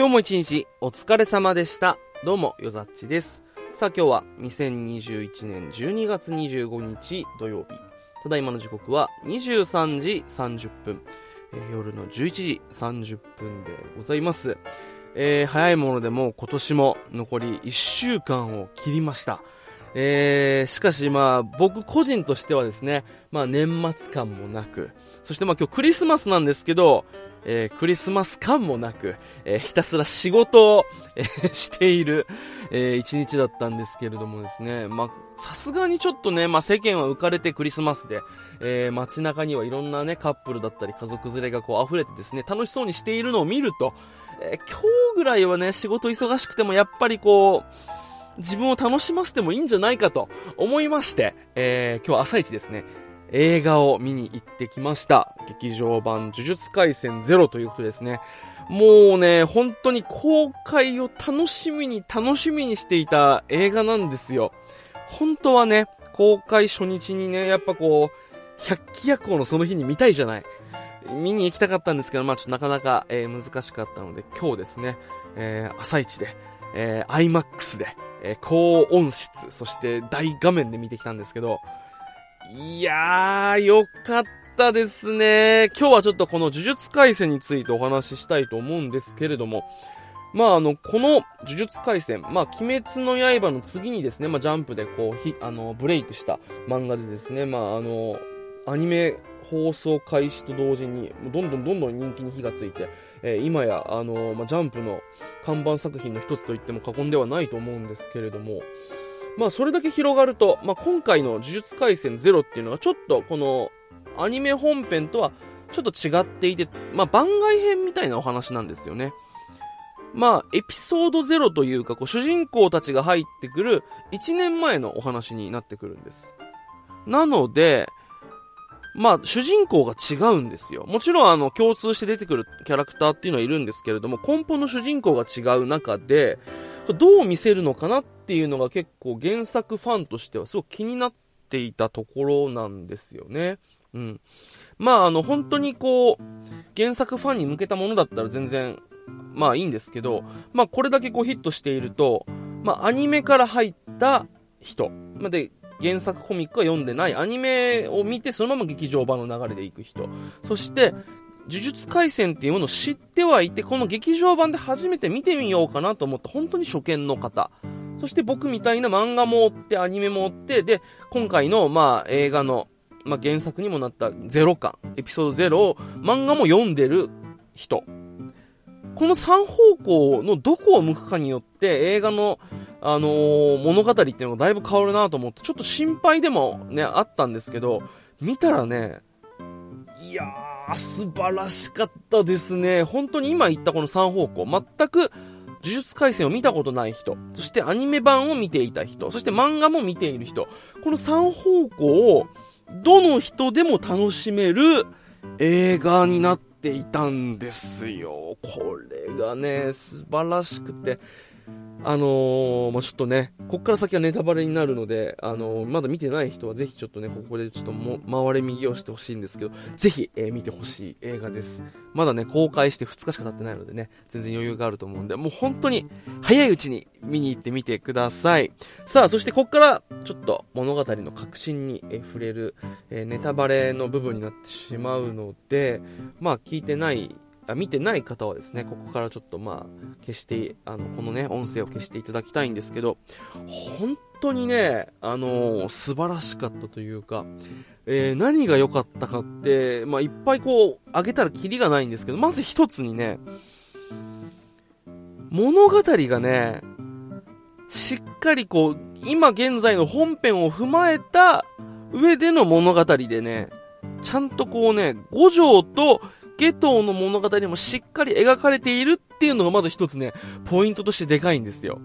今日も一日お疲れ様でした。どうも、よざっちです。さあ今日は2021年12月25日土曜日。ただいまの時刻は23時30分。えー、夜の11時30分でございます。えー、早いものでも今年も残り1週間を切りました。えー、しかしまあ僕個人としてはですね、まあ年末感もなく、そしてまあ今日クリスマスなんですけど、えー、クリスマス感もなく、えー、ひたすら仕事を、えー、している、え一日だったんですけれどもですね、まあ、さすがにちょっとね、まあ、世間は浮かれてクリスマスで、え街中にはいろんなね、カップルだったり家族連れがこう溢れてですね、楽しそうにしているのを見ると、え今日ぐらいはね、仕事忙しくてもやっぱりこう、自分を楽しませてもいいんじゃないかと思いまして、えー、今日朝一ですね、映画を見に行ってきました。劇場版呪術廻戦ゼロということですね。もうね、本当に公開を楽しみに楽しみにしていた映画なんですよ。本当はね、公開初日にね、やっぱこう、百鬼夜行のその日に見たいじゃない。見に行きたかったんですけど、まあちょっとなかなか、えー、難しかったので、今日ですね、えー、朝一で、えー、IMAX で、えー、高音質、そして大画面で見てきたんですけど、いやー、よかったですね。今日はちょっとこの呪術回戦についてお話ししたいと思うんですけれども、まああの、この呪術回戦、まあ鬼滅の刃の次にですね、まあジャンプでこう、ひ、あの、ブレイクした漫画でですね、まああの、アニメ放送開始と同時に、どんどんどんどん人気に火がついて、えー、今や、あの、まあ、ジャンプの看板作品の一つと言っても過言ではないと思うんですけれども、まあそれだけ広がると、まあ今回の呪術廻戦ゼロっていうのはちょっとこのアニメ本編とはちょっと違っていて、まあ番外編みたいなお話なんですよね。まあエピソードゼロというかこう主人公たちが入ってくる1年前のお話になってくるんです。なので、まあ、主人公が違うんですよ。もちろん、あの、共通して出てくるキャラクターっていうのはいるんですけれども、根本の主人公が違う中で、どう見せるのかなっていうのが結構原作ファンとしてはすごく気になっていたところなんですよね。うん。まあ、あの、本当にこう、原作ファンに向けたものだったら全然、まあいいんですけど、まあこれだけこうヒットしていると、まあアニメから入った人、ま、で、原作コミックは読んでないアニメを見てそのまま劇場版の流れで行く人、そして呪術廻戦っていうものを知ってはいて、この劇場版で初めて見てみようかなと思った本当に初見の方。そして僕みたいな漫画も追って、アニメも追って、で、今回の、まあ、映画の、まあ、原作にもなったゼロ巻、エピソード0を漫画も読んでる人。この3方向のどこを向くかによって映画の、あのー、物語っていうのがだいぶ変わるなと思って、ちょっと心配でもね、あったんですけど、見たらね、いやー、素晴らしかったですね。本当に今言ったこの3方向、全く呪術廻戦を見たことない人、そしてアニメ版を見ていた人、そして漫画も見ている人、この3方向をどの人でも楽しめる映画になっていたんですよ。これがね、素晴らしくて、あのー、まあ、ちょっとね、こっから先はネタバレになるので、あのー、まだ見てない人はぜひちょっとね、ここでちょっとも、回れ右をしてほしいんですけど、ぜひ、えー、見てほしい映画です。まだね、公開して2日しか経ってないのでね、全然余裕があると思うんで、もう本当に、早いうちに見に行ってみてください。さあ、そしてこっから、ちょっと物語の核心に、え触れる、えネタバレの部分になってしまうので、まあ、聞いてない見てない方はですね、ここからちょっとまあ、消して、あの、このね、音声を消していただきたいんですけど、本当にね、あのー、素晴らしかったというか、えー、何が良かったかって、まあ、いっぱいこう、あげたらキリがないんですけど、まず一つにね、物語がね、しっかりこう、今現在の本編を踏まえた上での物語でね、ちゃんとこうね、五条とゲトの物語にもしっかり描かれているっていうのがまず一つね、ポイントとしてでかいんですよ。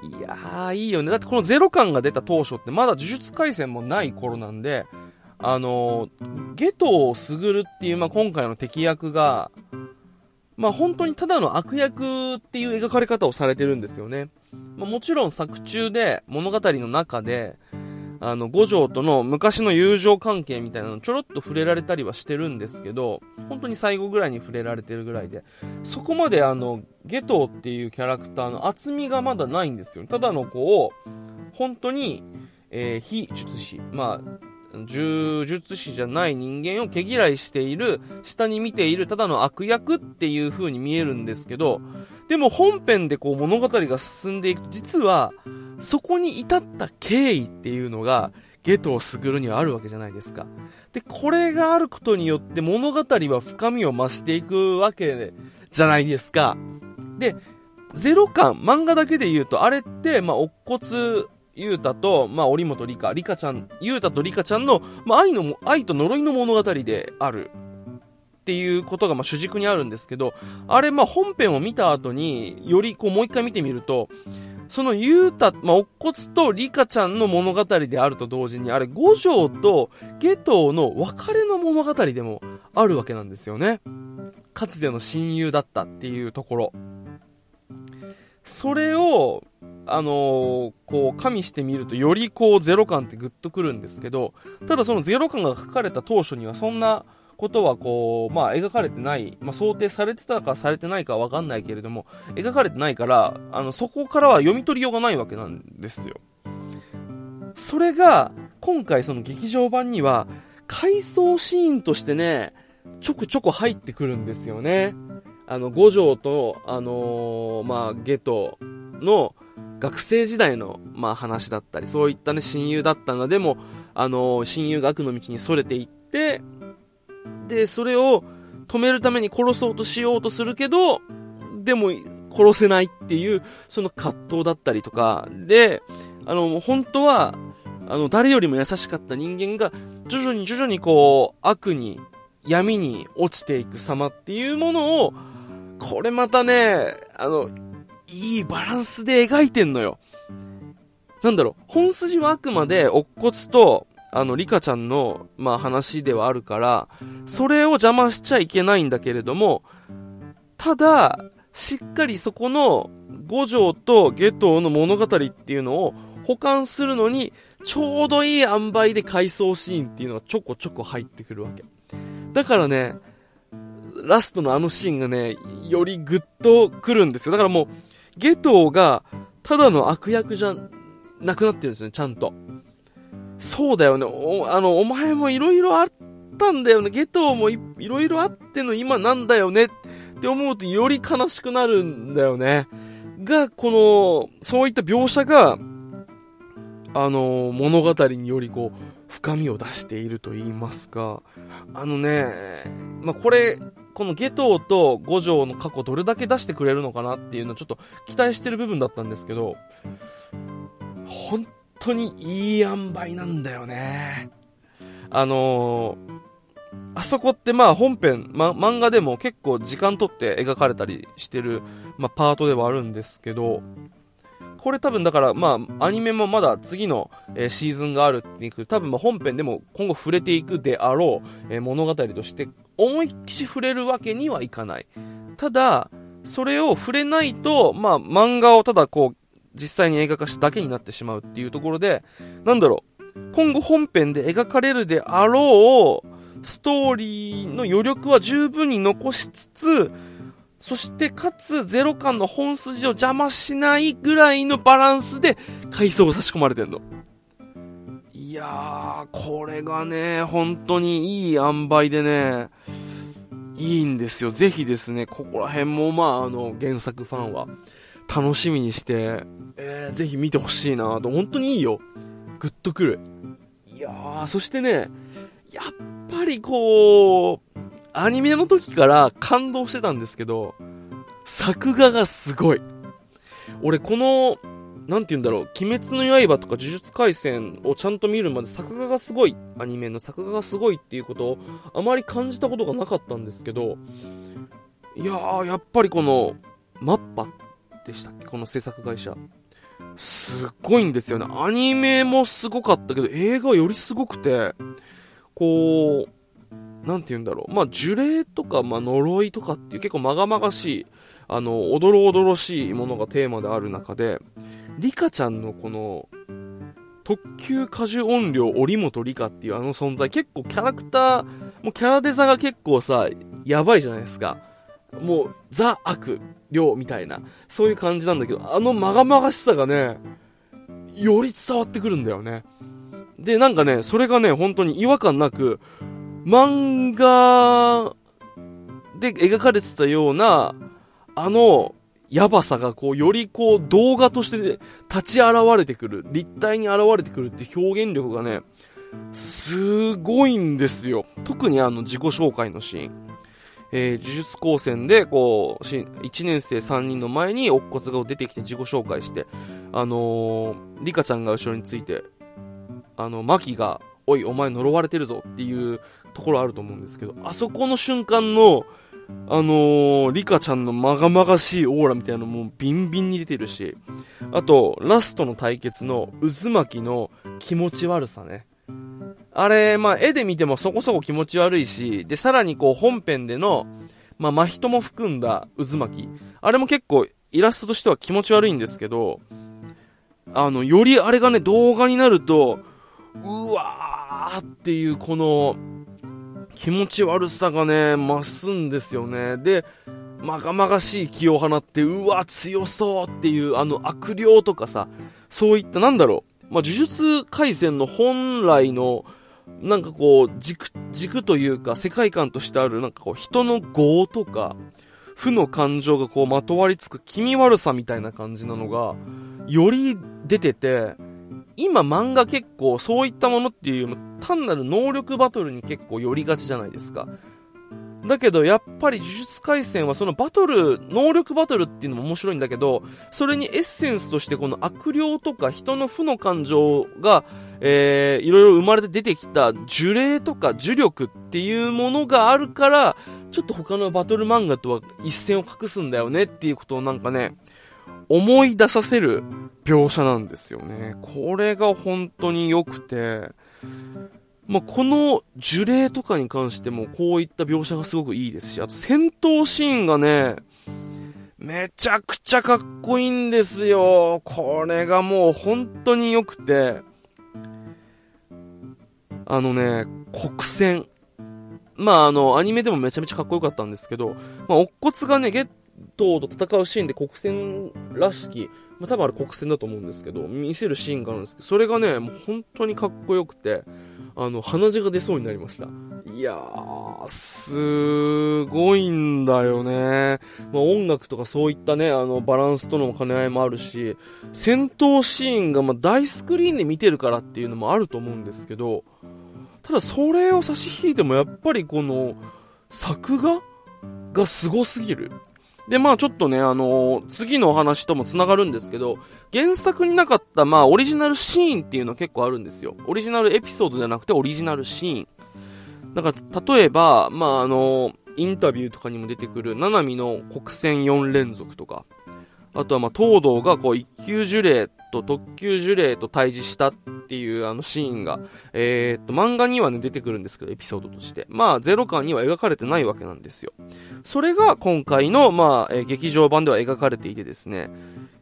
いやー、いいよね。だってこのゼロ感が出た当初ってまだ呪術廻戦もない頃なんで、あのー、ゲトをすぐるっていう、まあ、今回の敵役が、まあ、本当にただの悪役っていう描かれ方をされてるんですよね。まあ、もちろん作中で物語の中で、あの、五条との昔の友情関係みたいなのちょろっと触れられたりはしてるんですけど、本当に最後ぐらいに触れられてるぐらいで、そこまであの、ゲトっていうキャラクターの厚みがまだないんですよ。ただの子を、本当に、えー、非術師、まあ、呪術師じゃない人間を毛嫌いしている、下に見ているただの悪役っていう風に見えるんですけど、でも本編でこう物語が進んでいくと、実は、そこに至った経緯っていうのが、ゲトをグるにはあるわけじゃないですか。で、これがあることによって物語は深みを増していくわけじゃないですか。で、ゼロ感、漫画だけで言うと、あれって、まあ、乙骨ゆうたと、まあ、折本里香、里香ちゃん、ゆうたと里香ちゃんの、まあ、愛の、愛と呪いの物語である。っていうことが、まあ、主軸にあるんですけど、あれ、まあ、本編を見た後に、より、こう、もう一回見てみると、そのゆうた、まあ、お骨とリカちゃんの物語であると同時に、あれ、五条と下等の別れの物語でもあるわけなんですよね。かつての親友だったっていうところ。それを、あのー、こう、加味してみると、よりこう、ゼロ感ってグッとくるんですけど、ただそのゼロ感が書かれた当初には、そんなことはこう、まあ、描かれてない、まあ、想定されてたかされてないかわかんないけれども、描かれてないから、あの、そこからは読み取りようがないわけなんですよ。それが、今回その劇場版には、回想シーンとしてね、ちょくちょく入ってくるんですよね。あの、五条と、あのー、まあ、ゲトの、学生時代の、まあ、話だったり、そういったね、親友だったが、でも、あのー、親友が悪の道に逸れていって、で、それを止めるために殺そうとしようとするけど、でも、殺せないっていう、その葛藤だったりとか、で、あの、本当は、あの、誰よりも優しかった人間が、徐々に徐々にこう、悪に、闇に落ちていく様っていうものを、これまたね、あの、いいバランスで描いてんのよ。なんだろう、本筋はあくまで、乙骨と、あの、リカちゃんの、まあ話ではあるから、それを邪魔しちゃいけないんだけれども、ただ、しっかりそこの五条と下等の物語っていうのを保管するのに、ちょうどいい塩梅で回想シーンっていうのがちょこちょこ入ってくるわけ。だからね、ラストのあのシーンがね、よりグッとくるんですよ。だからもう、ゲトが、ただの悪役じゃなくなってるんですね、ちゃんと。そうだよね。お、あの、お前も色々あったんだよね。ゲトもいろいろあっての今なんだよねって思うとより悲しくなるんだよね。が、この、そういった描写が、あの、物語によりこう、深みを出していると言いますか。あのね、まあ、これ、このゲトウと五条の過去どれだけ出してくれるのかなっていうのはちょっと期待してる部分だったんですけど、本当にいい塩梅なんだよね。あのー、あそこってまあ本編、ま、漫画でも結構時間とって描かれたりしてる、まあ、パートではあるんですけど、これ多分だからまあアニメもまだ次の、シーズンがあるっていう多分ま本編でも今後触れていくであろう、物語として思いっきし触れるわけにはいかない。ただ、それを触れないと、まあ漫画をただこう実際に映画化しただけになってしまうっていうところで、なんだろう、今後本編で描かれるであろう、ストーリーの余力は十分に残しつつ、そしてかつゼロ感の本筋を邪魔しないぐらいのバランスで階層が差し込まれてんの。いやー、これがね、本当にいい塩梅でね、いいんですよ。ぜひですね、ここら辺もまあ、あの、原作ファンは楽しみにして、えー、ぜひ見てほしいなと、本当にいいよ。グッとくる。いやー、そしてね、やっぱりこう、アニメの時から感動してたんですけど、作画がすごい。俺この、なんて言うんだろう、鬼滅の刃とか呪術廻戦をちゃんと見るまで作画がすごい、アニメの作画がすごいっていうことをあまり感じたことがなかったんですけど、いやー、やっぱりこの、マッパっでしたっけ？この制作会社。すっごいんですよね。アニメもすごかったけど、映画はよりすごくて、こう、なんて言うんだろう。まあ、呪霊とか、まあ、呪いとかっていう結構まがまがしい、あの、おどろおどろしいものがテーマである中で、リカちゃんのこの、特急果樹音量折本理香っていうあの存在結構キャラクター、もうキャラデザが結構さ、やばいじゃないですか。もう、ザ・悪、量みたいな、そういう感じなんだけど、あのまがまがしさがね、より伝わってくるんだよね。で、なんかね、それがね、本当に違和感なく、漫画で描かれてたような、あの、やばさがこう、よりこう、動画として立ち現れてくる、立体に現れてくるって表現力がね、すごいんですよ。特にあの、自己紹介のシーン。えー、呪術高専で、こう、1年生3人の前に乙骨が出てきて自己紹介して、あのー、リカちゃんが後ろについて、あの、マキが、おい、お前呪われてるぞっていうところあると思うんですけど、あそこの瞬間の、あのー、リカちゃんのまがまがしいオーラみたいなのもビンビンに出てるし、あと、ラストの対決の渦巻きの気持ち悪さね。あれ、まあ、絵で見てもそこそこ気持ち悪いし、で、さらにこう、本編での、まあ、真人も含んだ渦巻き。あれも結構、イラストとしては気持ち悪いんですけど、あの、よりあれがね、動画になると、うわーっていうこの、気持ち悪さがね、増すんですよね。で、まがまがしい気を放って、うわ、強そうっていう、あの悪霊とかさ、そういった、なんだろう、まあ、呪術回戦の本来の、なんかこう、軸、軸というか、世界観としてある、なんかこう、人の業とか、負の感情がこう、まとわりつく気味悪さみたいな感じなのが、より出てて、今漫画結構そういったものっていう単なる能力バトルに結構寄りがちじゃないですか。だけど、やっぱり呪術廻戦はそのバトル、能力バトルっていうのも面白いんだけど、それにエッセンスとしてこの悪霊とか人の負の感情が、えー、いろいろ生まれて出てきた呪霊とか呪力っていうものがあるから、ちょっと他のバトル漫画とは一線を画すんだよねっていうことをなんかね、思い出させる描写なんですよね。これが本当に良くて、まあ、この呪霊とかに関してもこういった描写がすごくいいですし、あと戦闘シーンがね、めちゃくちゃかっこいいんですよ。これがもう本当に良くて、あのね、国戦。まあ、あの、アニメでもめちゃめちゃかっこよかったんですけど、まあ、乙骨がね、ゲットと戦うシーンで国戦らしき、まあ、多分あれ国戦だと思うんですけど、見せるシーンがあるんですけど、それがね、もう本当にかっこよくて、あの、鼻血が出そうになりました。いやー、すごいんだよね。まあ、音楽とかそういったね、あの、バランスとの兼ね合いもあるし、戦闘シーンがま大スクリーンで見てるからっていうのもあると思うんですけど、ただそれを差し引いてもやっぱりこの、作画が凄すぎる。で、まあちょっとね、あのー、次のお話とも繋がるんですけど、原作になかった、まあオリジナルシーンっていうのは結構あるんですよ。オリジナルエピソードじゃなくてオリジナルシーン。だから、例えば、まああのー、インタビューとかにも出てくる、ナナミの国戦4連続とか、あとはまあ東堂がこう一級呪霊と特級呪霊と対峙したっていうあのシーンが、えー、っと、漫画にはね、出てくるんですけど、エピソードとして。まあ、ゼロ巻には描かれてないわけなんですよ。それが今回の、まあ、えー、劇場版では描かれていてですね、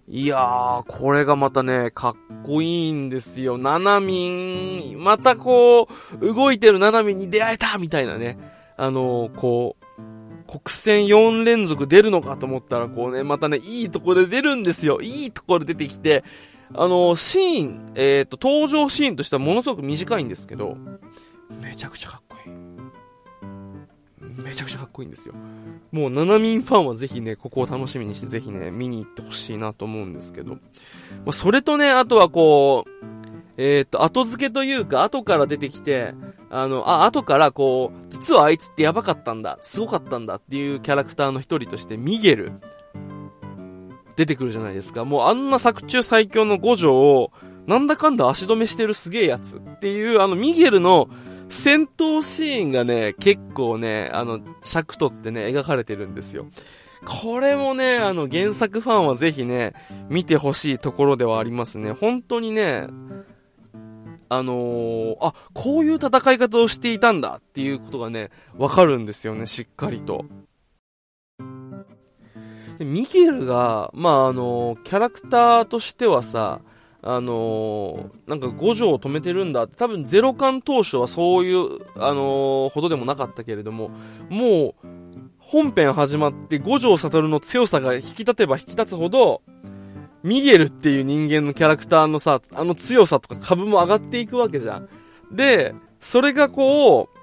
いやー、これがまたね、かっこいいんですよ。ナナミン、またこう、動いてるナナミンに出会えたみたいなね。あのー、こう、国戦4連続出るのかと思ったら、こうね、またね、いいとこで出るんですよ。いいところで出てきて、あの、シーン、えっ、ー、と、登場シーンとしてはものすごく短いんですけど、めちゃくちゃかっこいい。めちゃくちゃかっこいいんですよ。もう、ナナミンファンはぜひね、ここを楽しみにして、ぜひね、見に行ってほしいなと思うんですけど。まあ、それとね、あとはこう、えっ、ー、と、後付けというか、後から出てきて、あの、あ、後からこう、実はあいつってやばかったんだ、すごかったんだっていうキャラクターの一人として、ミゲル。出てくるじゃないですか。もうあんな作中最強の五条を、なんだかんだ足止めしてるすげえやつっていう、あのミゲルの戦闘シーンがね、結構ね、あの、尺取ってね、描かれてるんですよ。これもね、あの、原作ファンはぜひね、見てほしいところではありますね。本当にね、あのー、あ、こういう戦い方をしていたんだっていうことがね、わかるんですよね、しっかりと。でミゲルが、まあ、あの、キャラクターとしてはさ、あのー、なんか五条を止めてるんだって、多分ゼロ感当初はそういう、あの、ほどでもなかったけれども、もう、本編始まって五条悟の強さが引き立てば引き立つほど、ミゲルっていう人間のキャラクターのさ、あの強さとか株も上がっていくわけじゃん。で、それがこう、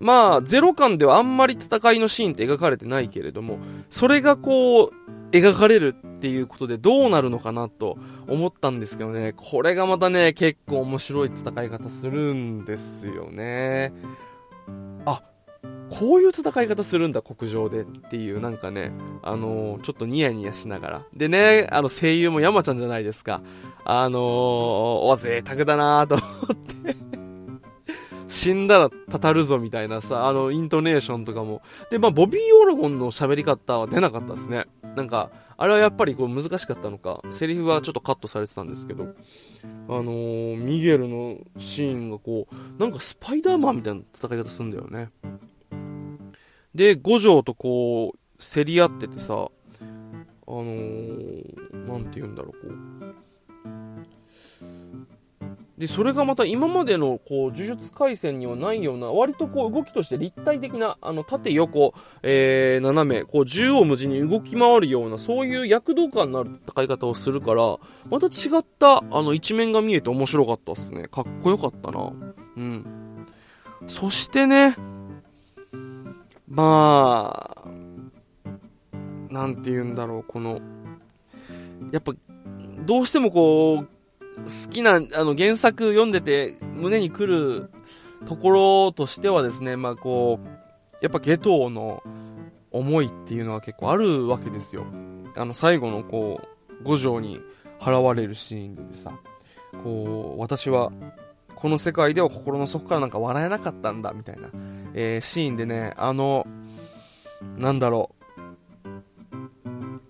まあ、ゼロ感ではあんまり戦いのシーンって描かれてないけれども、それがこう、描かれるっていうことでどうなるのかなと思ったんですけどね、これがまたね、結構面白い戦い方するんですよね。あ、こういう戦い方するんだ、国上でっていう、なんかね、あのー、ちょっとニヤニヤしながら。でね、あの声優も山ちゃんじゃないですか。あのー、お、贅沢だなと思って死んだらたたるぞみたいなさ、あの、イントネーションとかも。で、まあ、ボビー・オロゴンの喋り方は出なかったですね。なんか、あれはやっぱりこう難しかったのか、セリフはちょっとカットされてたんですけど、あのー、ミゲルのシーンがこう、なんかスパイダーマンみたいな戦い方するんだよね。で、五条とこう、競り合っててさ、あのー、なんて言うんだろう、こう、で、それがまた今までの、こう、呪術廻戦にはないような、割とこう、動きとして立体的な、あの、縦横、えー、斜め、こう、縦横無尽に動き回るような、そういう躍動感のある戦い方をするから、また違った、あの、一面が見えて面白かったっすね。かっこよかったな。うん。そしてね、まあ、なんて言うんだろう、この、やっぱ、どうしてもこう、好きな、あの、原作読んでて胸に来るところとしてはですね、まあこう、やっぱ下等の思いっていうのは結構あるわけですよ。あの、最後のこう、五条に払われるシーンでさ、こう、私は、この世界では心の底からなんか笑えなかったんだ、みたいな、えー、シーンでね、あの、なんだろう、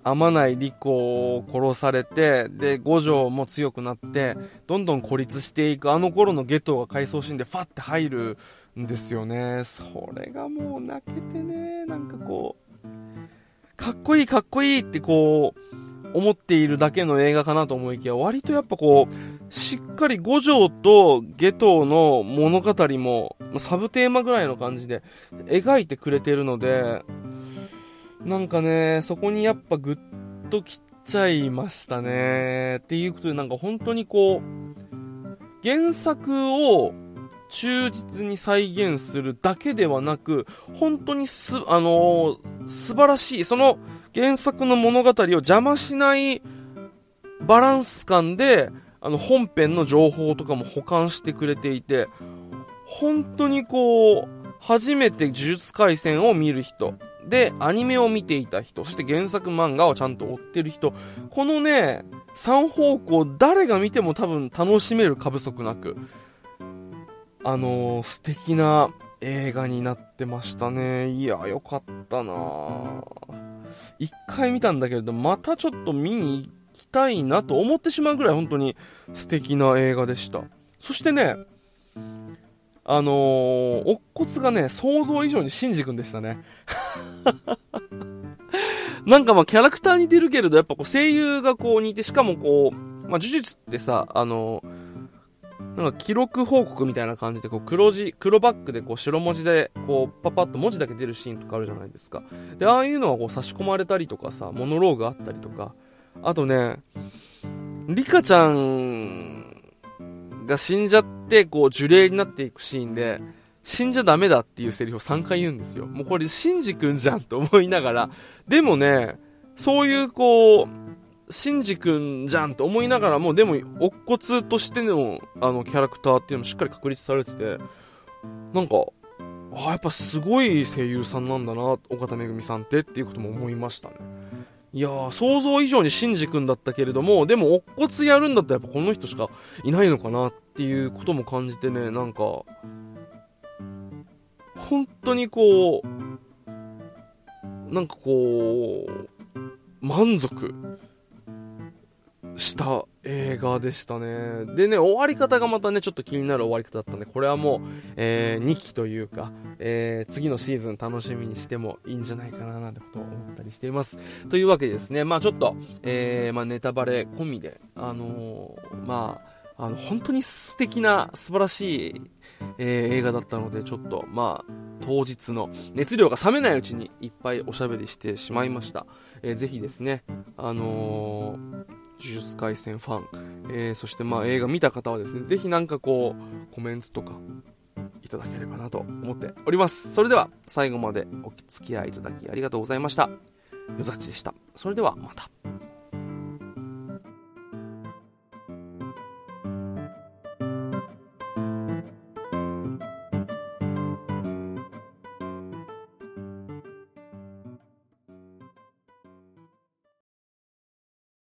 天内利子を殺されて、で、五条も強くなって、どんどん孤立していく、あの頃のゲトが回想シーンでファって入るんですよね。それがもう泣けてね、なんかこう、かっこいいかっこいいってこう、思っているだけの映画かなと思いきや、割とやっぱこう、しっかり五条とゲトの物語も、サブテーマぐらいの感じで描いてくれてるので、なんかね、そこにやっぱぐっときちゃいましたね。っていうことでなんか本当にこう、原作を忠実に再現するだけではなく、本当にす、あのー、素晴らしい、その原作の物語を邪魔しないバランス感で、あの本編の情報とかも保管してくれていて、本当にこう、初めて呪術廻戦を見る人、で、アニメを見ていた人、そして原作漫画をちゃんと追ってる人、このね、3方向、誰が見ても多分楽しめる過不足なく、あのー、素敵な映画になってましたね。いや、よかったな一回見たんだけれど、またちょっと見に行きたいなと思ってしまうぐらい本当に素敵な映画でした。そしてね、あのー、乙骨がね、想像以上にシンジ君でしたね。なんかまあキャラクター似てるけれど、やっぱこう声優がこう似て、しかもこう、まあ呪術ってさ、あのー、なんか記録報告みたいな感じで、こう黒字、黒バックでこう白文字で、こうパパッと文字だけ出るシーンとかあるじゃないですか。で、ああいうのはこう差し込まれたりとかさ、モノローグあったりとか、あとね、リカちゃんが死んじゃって、こう、呪霊になっていくシーンで、死んじゃダメだっていうセリフを3回言うんですよ。もうこれ、シンジ君じゃんと思いながら、でもね、そういうこう、シンジ君じゃんと思いながらも、でも、乙骨としての、あの、キャラクターっていうのもしっかり確立されてて、なんか、あやっぱすごい声優さんなんだな、岡田めぐみさんってっていうことも思いましたね。いやー、想像以上にシンジ君だったけれども、でも、乙骨やるんだったらやっぱこの人しかいないのかなっていうことも感じてね、なんか、本当にこう、なんかこう、満足した映画でしたね。でね、終わり方がまたね、ちょっと気になる終わり方だったんで、これはもう、えー、2期というか、えー、次のシーズン楽しみにしてもいいんじゃないかな、なんてことを思ったりしています。というわけでですね、まあちょっと、えー、まあネタバレ込みで、あのー、まあ、あの、本当に素敵な、素晴らしい、えー、映画だったので、ちょっと、まあ、当日の熱量が冷めないうちにいっぱいおしゃべりしてしまいました。えー、ぜひですね、あのー呪術廻戦ファン、えー、そしてまあ映画見た方はですね、ぜひなんかこう、コメントとかいただければなと思っております。それでは最後までお付き合いいただきありがとうございました。よざちでした。それではまた。